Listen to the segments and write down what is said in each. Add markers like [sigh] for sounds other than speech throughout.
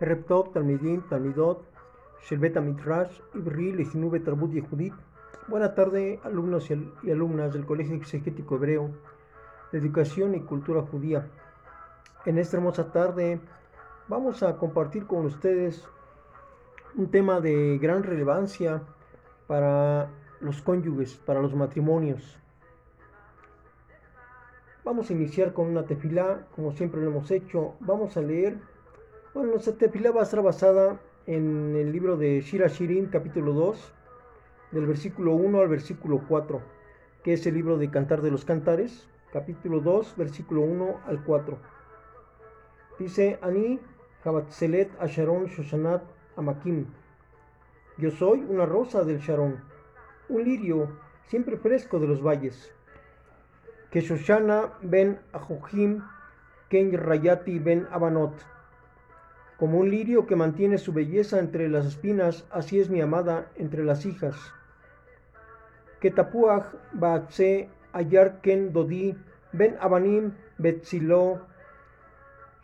ערב טוב, תלמידים, תלמידות של בית המדרש עברי לחינוך ותרבות ייחודית. Buenas tardes, alumnos y alumnas del Colegio Exegético Hebreo de Educación y Cultura Judía. En esta hermosa tarde vamos a compartir con ustedes un tema de gran relevancia para los cónyuges, para los matrimonios. Vamos a iniciar con una tefilá, como siempre lo hemos hecho. Vamos a leer bueno, nuestra tefilá va a estar basada en el libro de Shira Shirin, capítulo 2, del versículo 1 al versículo 4, que es el libro de Cantar de los Cantares, capítulo 2, versículo 1 al 4. Dice, Ani Habatzelet Asharon Shoshanat Amakim. Yo soy una rosa del Sharon, un lirio siempre fresco de los valles. Que Shoshana ben Ajohim, Ken Rayati ben Abanot como un lirio que mantiene su belleza entre las espinas, así es mi amada entre las hijas. Que tapuach baatse ayar dodi ben abanim betzilo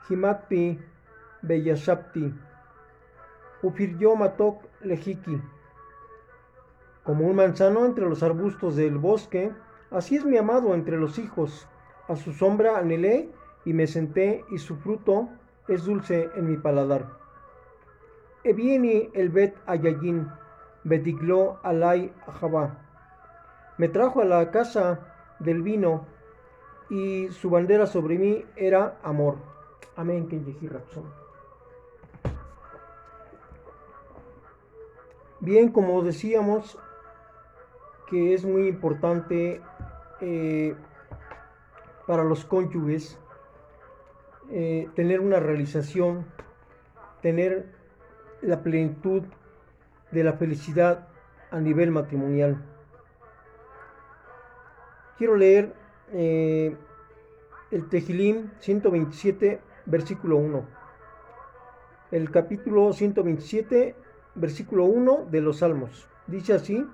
himatpi beyashapti ufiryo matok lejiki. Como un manzano entre los arbustos del bosque, así es mi amado entre los hijos. A su sombra anhelé y me senté y su fruto es dulce en mi paladar. Evieni el bet ayayin, bediglo alay jabá. Me trajo a la casa del vino y su bandera sobre mí era amor. Amén, Bien, como decíamos, que es muy importante eh, para los cónyuges eh, tener una realización, tener la plenitud de la felicidad a nivel matrimonial. Quiero leer eh, el Tejilim 127, versículo 1. El capítulo 127, versículo 1 de los Salmos. Dice así: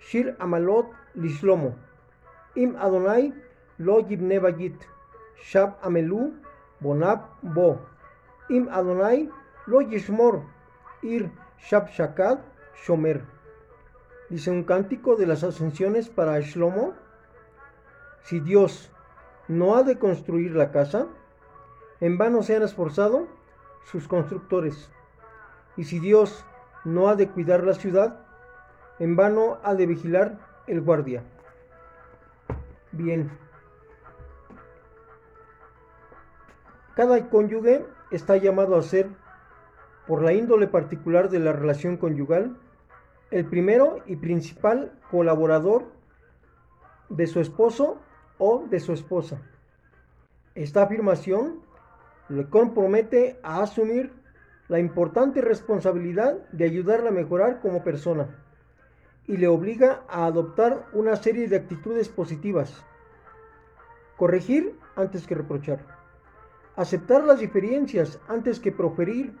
Shir Amalot Lislomo. Im Adonai lo yibne Shab Amelu Bonab Bo. Im Adonai lo yishmor. Ir Shab Shakad Shomer. Dice un cántico de las ascensiones para Shlomo. Si Dios no ha de construir la casa, en vano se han esforzado sus constructores. Y si Dios no ha de cuidar la ciudad, en vano ha de vigilar el guardia. Bien. Cada cónyuge está llamado a ser, por la índole particular de la relación conyugal, el primero y principal colaborador de su esposo o de su esposa. Esta afirmación le compromete a asumir la importante responsabilidad de ayudarla a mejorar como persona y le obliga a adoptar una serie de actitudes positivas. Corregir antes que reprochar aceptar las diferencias antes que proferir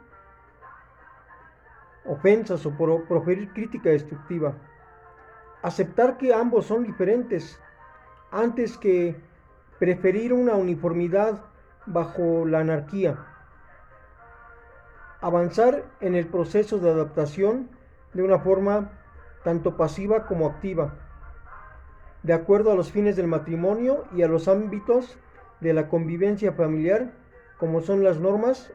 ofensas o proferir crítica destructiva, aceptar que ambos son diferentes antes que preferir una uniformidad bajo la anarquía, avanzar en el proceso de adaptación de una forma tanto pasiva como activa, de acuerdo a los fines del matrimonio y a los ámbitos de la convivencia familiar como son las normas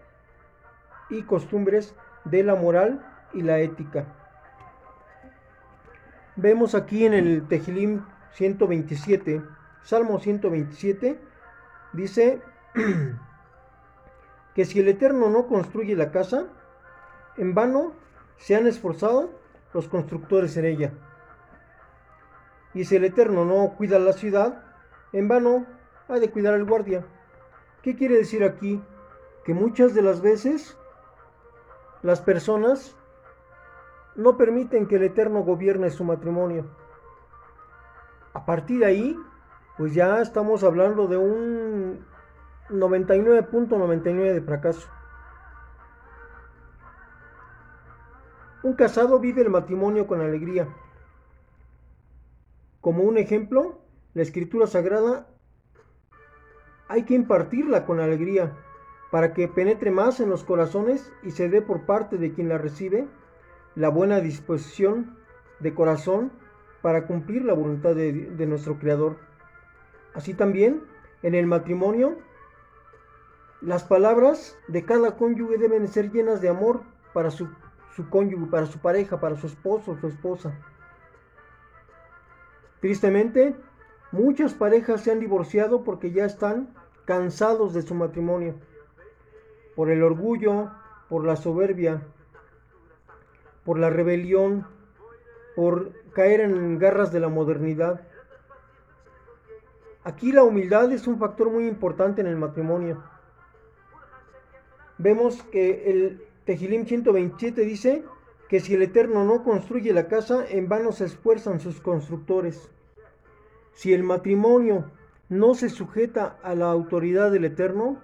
y costumbres de la moral y la ética. Vemos aquí en el Tejilim 127, Salmo 127, dice [clears throat] que si el Eterno no construye la casa, en vano se han esforzado los constructores en ella. Y si el Eterno no cuida la ciudad, en vano ha de cuidar el guardia. ¿Qué quiere decir aquí? Que muchas de las veces las personas no permiten que el Eterno gobierne su matrimonio. A partir de ahí, pues ya estamos hablando de un 99.99 de fracaso. Un casado vive el matrimonio con alegría. Como un ejemplo, la escritura sagrada hay que impartirla con alegría, para que penetre más en los corazones y se dé por parte de quien la recibe la buena disposición de corazón para cumplir la voluntad de, nuestro Creador. Así también, en el matrimonio, las palabras de cada cónyuge deben ser llenas de amor para su, su cónyuge, para su pareja, para su esposo o su esposa. Tristemente, muchas parejas se han divorciado porque ya están cansados de su matrimonio, por el orgullo, por la soberbia, por la rebelión, por caer en garras de la modernidad. Aquí la humildad es un factor muy importante en el matrimonio. Vemos que el Tejilim 127 dice que si el Eterno no construye la casa, en vano se esfuerzan sus constructores. Si el matrimonio no se sujeta a la autoridad del Eterno,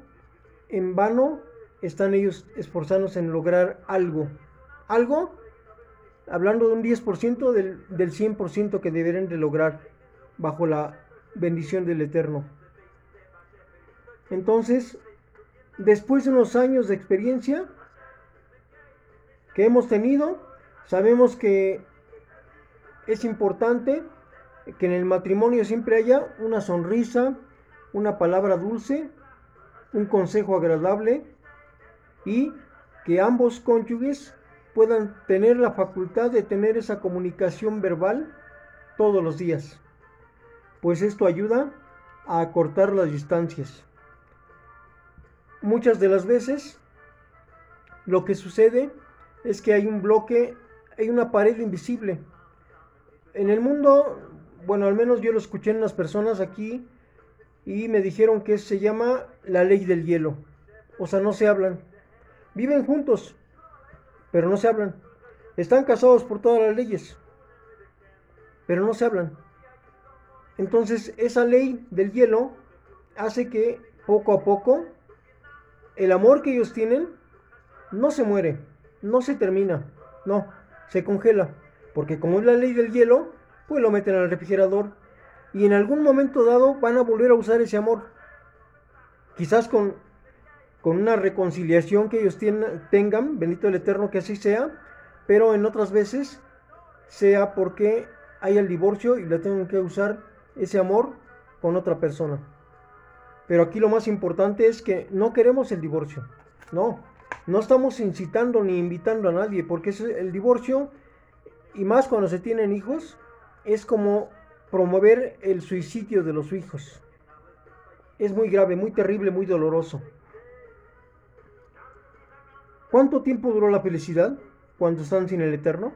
en vano están ellos esforzándose en lograr algo. Algo, hablando de un 10% del, del 100% que deberían de lograr bajo la bendición del Eterno. Entonces, después de unos años de experiencia que hemos tenido, sabemos que es importante que en el matrimonio siempre haya una sonrisa, una palabra dulce, un consejo agradable y que ambos cónyuges puedan tener la facultad de tener esa comunicación verbal todos los días, pues esto ayuda a acortar las distancias. Muchas de las veces lo que sucede es que hay un bloque, hay una pared invisible. En el mundo bueno, al menos yo lo escuché en unas personas aquí y me dijeron que se llama la ley del hielo. O sea, no se hablan. Viven juntos, pero no se hablan. Están casados por todas las leyes, pero no se hablan. Entonces, esa ley del hielo hace que poco a poco el amor que ellos tienen no se muere, no se termina, no, se congela. Porque como es la ley del hielo, pues lo meten al refrigerador y en algún momento dado van a volver a usar ese amor. Quizás con, con una reconciliación que ellos tengan, bendito el Eterno que así sea, pero en otras veces sea porque hay el divorcio y le tengan que usar ese amor con otra persona. Pero aquí lo más importante es que no queremos el divorcio. No, no estamos incitando ni invitando a nadie, porque el divorcio, y más cuando se tienen hijos, es como promover el suicidio de los hijos. Es muy grave, muy terrible, muy doloroso. ¿Cuánto tiempo duró la felicidad cuando están sin el Eterno?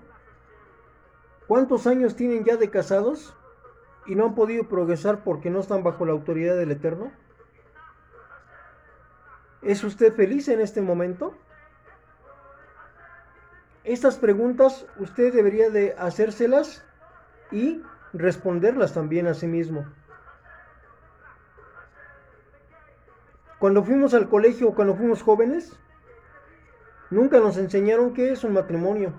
¿Cuántos años tienen ya de casados y no han podido progresar porque no están bajo la autoridad del Eterno? ¿Es usted feliz en este momento? Estas preguntas usted debería de hacérselas y responderlas también a sí mismo. Cuando fuimos al colegio, cuando fuimos jóvenes, nunca nos enseñaron qué es un matrimonio.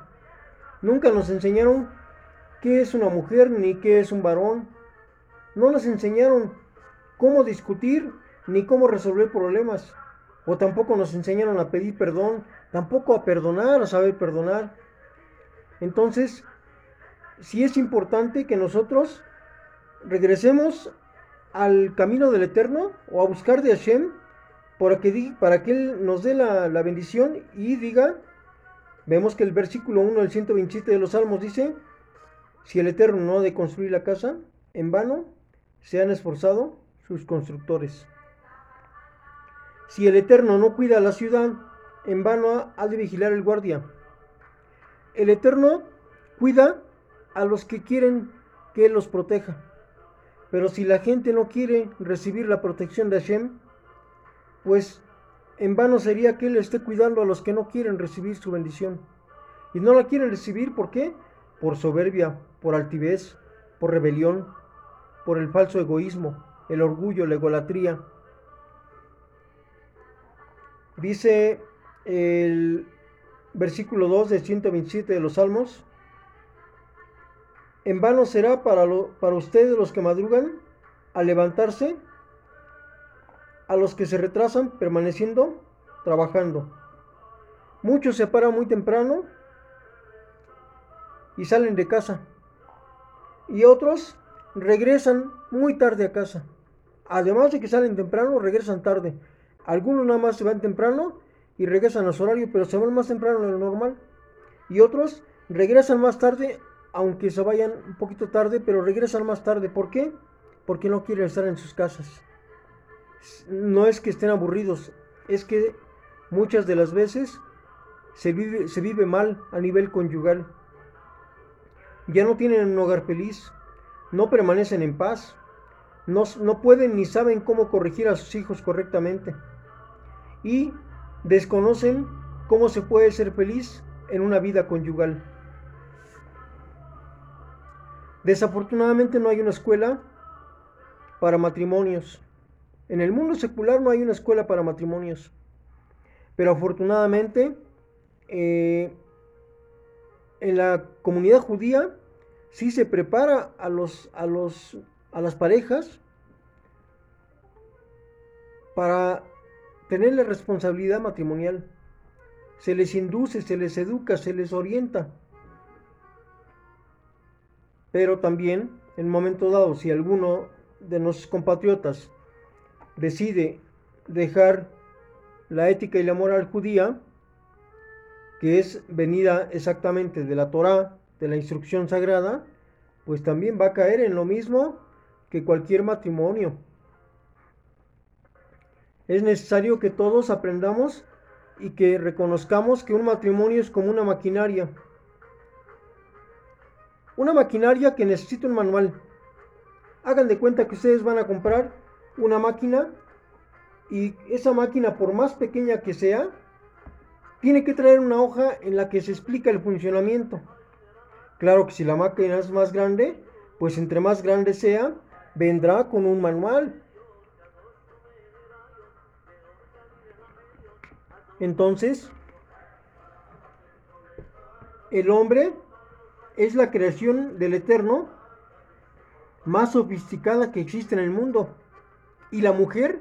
Nunca nos enseñaron qué es una mujer ni qué es un varón. No nos enseñaron cómo discutir ni cómo resolver problemas. O tampoco nos enseñaron a pedir perdón, tampoco a perdonar, a saber perdonar. Entonces, si es importante que nosotros regresemos al camino del Eterno o a buscar de Hashem para que, para que Él nos dé la, la bendición y diga, vemos que el versículo 1 del 127 de los Salmos dice, si el Eterno no ha de construir la casa, en vano se han esforzado sus constructores. Si el Eterno no cuida la ciudad, en vano ha de vigilar el guardia. El Eterno cuida a los que quieren que Él los proteja. Pero si la gente no quiere recibir la protección de Hashem, pues en vano sería que Él esté cuidando a los que no quieren recibir su bendición. Y no la quieren recibir, ¿por qué? Por soberbia, por altivez, por rebelión, por el falso egoísmo, el orgullo, la egolatría. Dice el versículo 2 de 127 de los Salmos, en vano será para, ustedes los que madrugan a levantarse, a los que se retrasan permaneciendo trabajando. Muchos se paran muy temprano y salen de casa. Y otros regresan muy tarde a casa. Además de que salen temprano, regresan tarde. Algunos nada más se van temprano y regresan a su horario, pero se van más temprano de lo normal. Y otros regresan más tarde, aunque se vayan un poquito tarde, pero regresan más tarde. ¿Por qué? Porque no quieren estar en sus casas. No es que estén aburridos, es que muchas de las veces se vive, mal a nivel conyugal. Ya no tienen un hogar feliz, no permanecen en paz, no, no pueden ni saben cómo corregir a sus hijos correctamente y desconocen cómo se puede ser feliz en una vida conyugal. Desafortunadamente no hay una escuela para matrimonios. En el mundo secular no hay una escuela para matrimonios. Pero afortunadamente eh, en la comunidad judía sí se prepara a, los, a, los, a las parejas para tener la responsabilidad matrimonial. Se les induce, se les educa, se les orienta. Pero también, en un momento dado, si alguno de nuestros compatriotas decide dejar la ética y la moral judía, que es venida exactamente de la Torá, de la instrucción sagrada, pues también va a caer en lo mismo que cualquier matrimonio. Es necesario que todos aprendamos y que reconozcamos que un matrimonio es como una maquinaria. Una maquinaria que necesita un manual. Hagan de cuenta que ustedes van a comprar una máquina y esa máquina, por más pequeña que sea, tiene que traer una hoja en la que se explica el funcionamiento. Claro que si la máquina es más grande, pues entre más grande sea, vendrá con un manual. Entonces, el hombre es la creación del Eterno más sofisticada que existe en el mundo. Y la mujer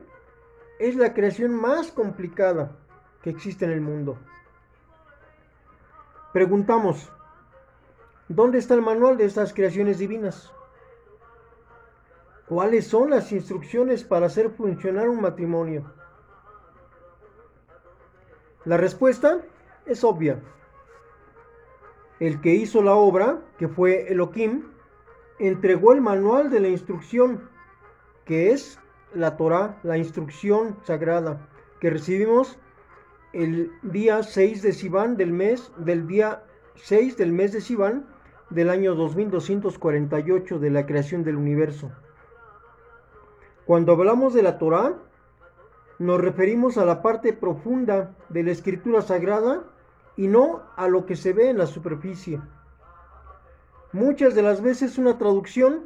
es la creación más complicada que existe en el mundo. Preguntamos, ¿dónde está el manual de estas creaciones divinas? ¿Cuáles son las instrucciones para hacer funcionar un matrimonio? La respuesta es obvia. El que hizo la obra, que fue Elohim, entregó el manual de la instrucción, que es la Torah, la instrucción sagrada, que recibimos el día 6 de Sivan del mes, del día 6 del mes de Sivan del año 2248 de la creación del universo. Cuando hablamos de la Torah, nos referimos a la parte profunda de la escritura sagrada y no a lo que se ve en la superficie. Muchas de las veces una traducción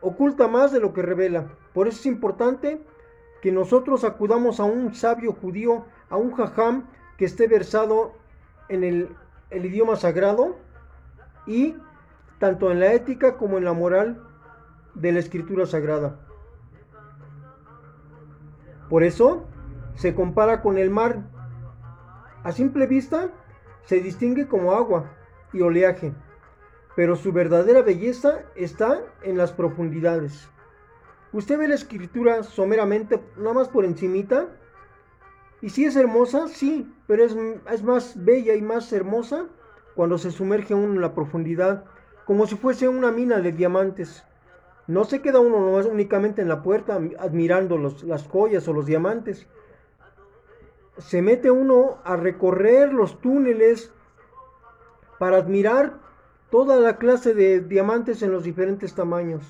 oculta más de lo que revela. Por eso es importante que nosotros acudamos a un sabio judío a un jajam que esté versado en el, el idioma sagrado y tanto en la ética como en la moral de la escritura sagrada. Por eso se compara con el mar. A simple vista se distingue como agua y oleaje, pero su verdadera belleza está en las profundidades. Usted ve la escritura someramente, nada más por encimita, y si es hermosa, sí, pero es, es más bella y más hermosa cuando se sumerge uno en la profundidad, como si fuese una mina de diamantes. No se queda uno nomás únicamente en la puerta admirando las joyas o los diamantes. Se mete uno a recorrer los túneles para admirar toda la clase de diamantes en los diferentes tamaños.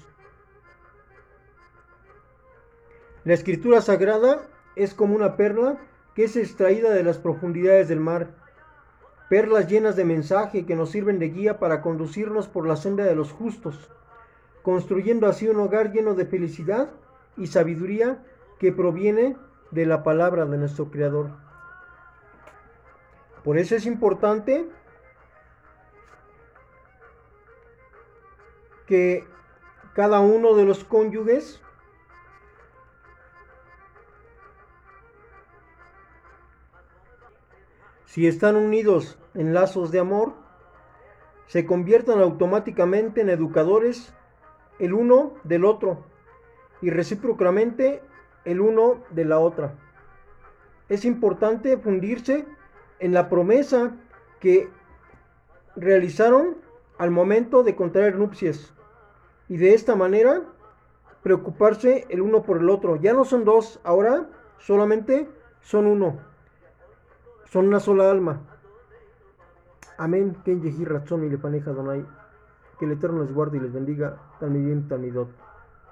La escritura sagrada es como una perla que es extraída de las profundidades del mar. Perlas llenas de mensaje que nos sirven de guía para conducirnos por la senda de los justos, construyendo así un hogar lleno de felicidad y sabiduría que proviene de la palabra de nuestro Creador. Por eso es importante que cada uno de los cónyuges si están unidos en lazos de amor, se conviertan automáticamente en educadores el uno del otro y recíprocamente el uno de la otra. Es importante fundirse en la promesa que realizaron al momento de contraer nupcias y de esta manera preocuparse el uno por el otro. Ya no son dos, ahora solamente son uno. Son una sola alma. Amén. Que el Eterno les guarde y les bendiga. Talmidin, Talmidot.